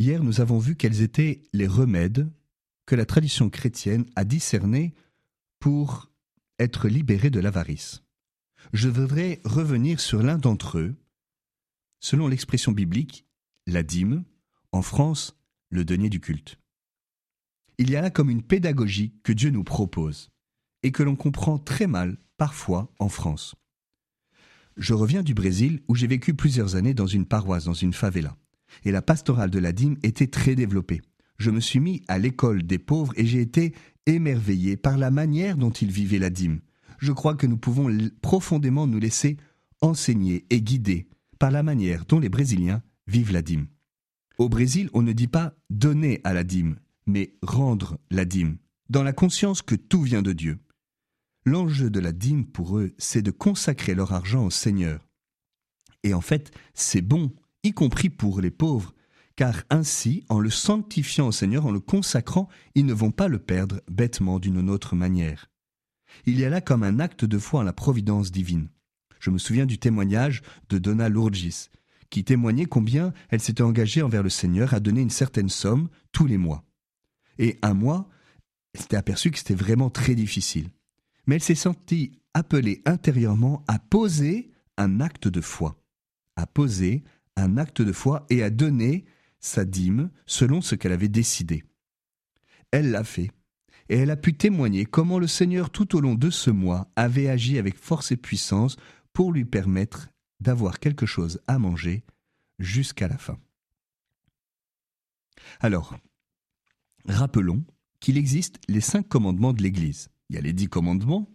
nous avons vu quels étaient les remèdes que la tradition chrétienne a discernés pour être libérés de l'avarice. Je voudrais revenir sur l'un d'entre eux. Selon l'expression biblique, la dîme, en France, le denier du culte. Il y a là comme une pédagogie que Dieu nous propose et que l'on comprend très mal parfois en France. Je reviens du Brésil où j'ai vécu plusieurs années dans une paroisse, dans une favela. Et la pastorale de la dîme était très développée. Je me suis mis à l'école des pauvres et j'ai été émerveillé par la manière dont ils vivaient la dîme. Je crois que nous pouvons profondément nous laisser enseigner et guider par la manière dont les Brésiliens vivent la dîme. Au Brésil, on ne dit pas donner à la dîme, mais rendre la dîme, dans la conscience que tout vient de Dieu. L'enjeu de la dîme pour eux, c'est de consacrer leur argent au Seigneur. Et en fait, c'est bon, y compris pour les pauvres, car ainsi, en le sanctifiant au Seigneur, en le consacrant, ils ne vont pas le perdre bêtement d'une autre manière. Il y a là comme un acte de foi en la providence divine. Je me souviens du témoignage de Donna Lourgis, qui témoignait combien elle s'était engagée envers le Seigneur à donner une certaine somme tous les mois. Et un mois, elle s'était aperçue que c'était vraiment très difficile mais elle s'est sentie appelée intérieurement à poser un acte de foi, à poser un acte de foi et à donner sa dîme selon ce qu'elle avait décidé. Elle l'a fait, et elle a pu témoigner comment le Seigneur tout au long de ce mois avait agi avec force et puissance pour lui permettre d'avoir quelque chose à manger jusqu'à la fin. Alors, rappelons qu'il existe les cinq commandements de l'Église. Il y a les dix commandements,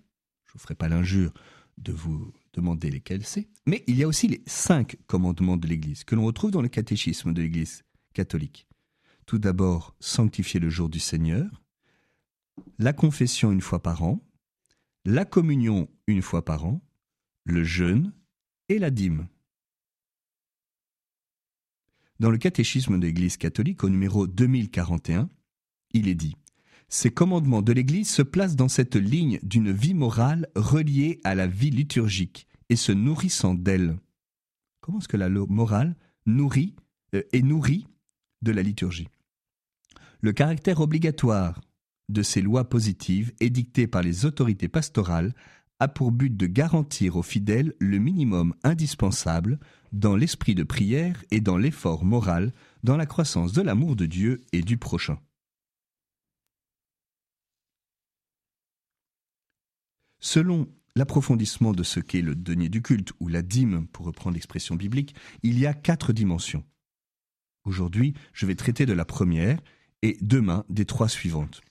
je ne vous ferai pas l'injure de vous demander lesquels c'est, mais il y a aussi les cinq commandements de l'Église que l'on retrouve dans le catéchisme de l'Église catholique. Tout d'abord, sanctifier le jour du Seigneur, la confession une fois par an, la communion une fois par an, le jeûne et la dîme. Dans le catéchisme de l'Église catholique au numéro 2041, il est dit ces commandements de l'Église se placent dans cette ligne d'une vie morale reliée à la vie liturgique et se nourrissant d'elle. Comment est-ce que la morale nourrit euh, est nourrie de la liturgie? Le caractère obligatoire de ces lois positives édictées par les autorités pastorales a pour but de garantir aux fidèles le minimum indispensable dans l'esprit de prière et dans l'effort moral, dans la croissance de l'amour de Dieu et du prochain. Selon l'approfondissement de ce qu'est le denier du culte, ou la dîme, pour reprendre l'expression biblique, il y a quatre dimensions. Aujourd'hui, je vais traiter de la première et demain des trois suivantes.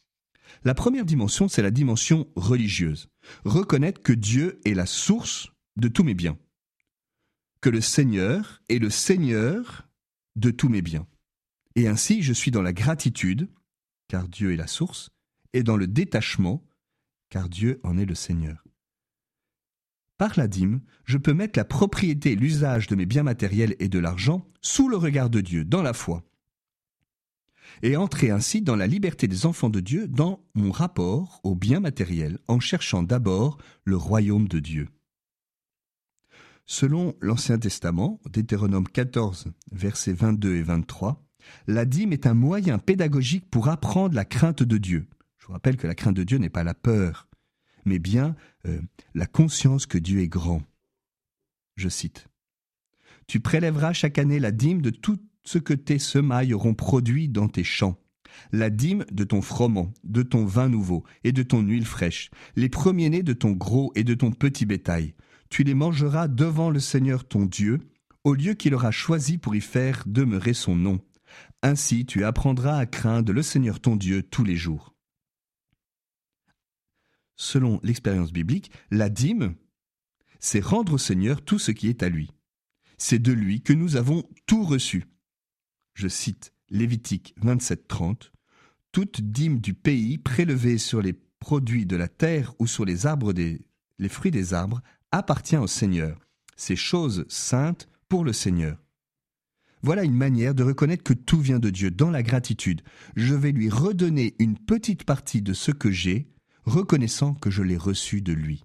La première dimension, c'est la dimension religieuse. Reconnaître que Dieu est la source de tous mes biens. Que le Seigneur est le Seigneur de tous mes biens. Et ainsi, je suis dans la gratitude, car Dieu est la source, et dans le détachement, car Dieu en est le Seigneur. Par la dîme, je peux mettre la propriété et l'usage de mes biens matériels et de l'argent sous le regard de Dieu, dans la foi, et entrer ainsi dans la liberté des enfants de Dieu dans mon rapport aux biens matériels, en cherchant d'abord le royaume de Dieu. Selon l'Ancien Testament, Deutéronome 14, versets 22 et 23, la dîme est un moyen pédagogique pour apprendre la crainte de Dieu, je vous rappelle que la crainte de Dieu n'est pas la peur, mais bien euh, la conscience que Dieu est grand. Je cite. Tu prélèveras chaque année la dîme de tout ce que tes semailles auront produit dans tes champs, la dîme de ton froment, de ton vin nouveau et de ton huile fraîche, les premiers-nés de ton gros et de ton petit bétail. Tu les mangeras devant le Seigneur ton Dieu, au lieu qu'il aura choisi pour y faire demeurer son nom. Ainsi tu apprendras à craindre le Seigneur ton Dieu tous les jours selon l'expérience biblique, la dîme, c'est rendre au Seigneur tout ce qui est à lui. C'est de lui que nous avons tout reçu. Je cite Lévitique 27-30. Toute dîme du pays prélevée sur les produits de la terre ou sur les arbres des, les fruits des arbres appartient au Seigneur. C'est chose sainte pour le Seigneur. Voilà une manière de reconnaître que tout vient de Dieu dans la gratitude. Je vais lui redonner une petite partie de ce que j'ai reconnaissant que je l'ai reçu de lui.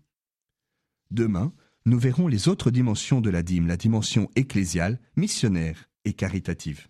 Demain, nous verrons les autres dimensions de la dîme, la dimension ecclésiale, missionnaire et caritative.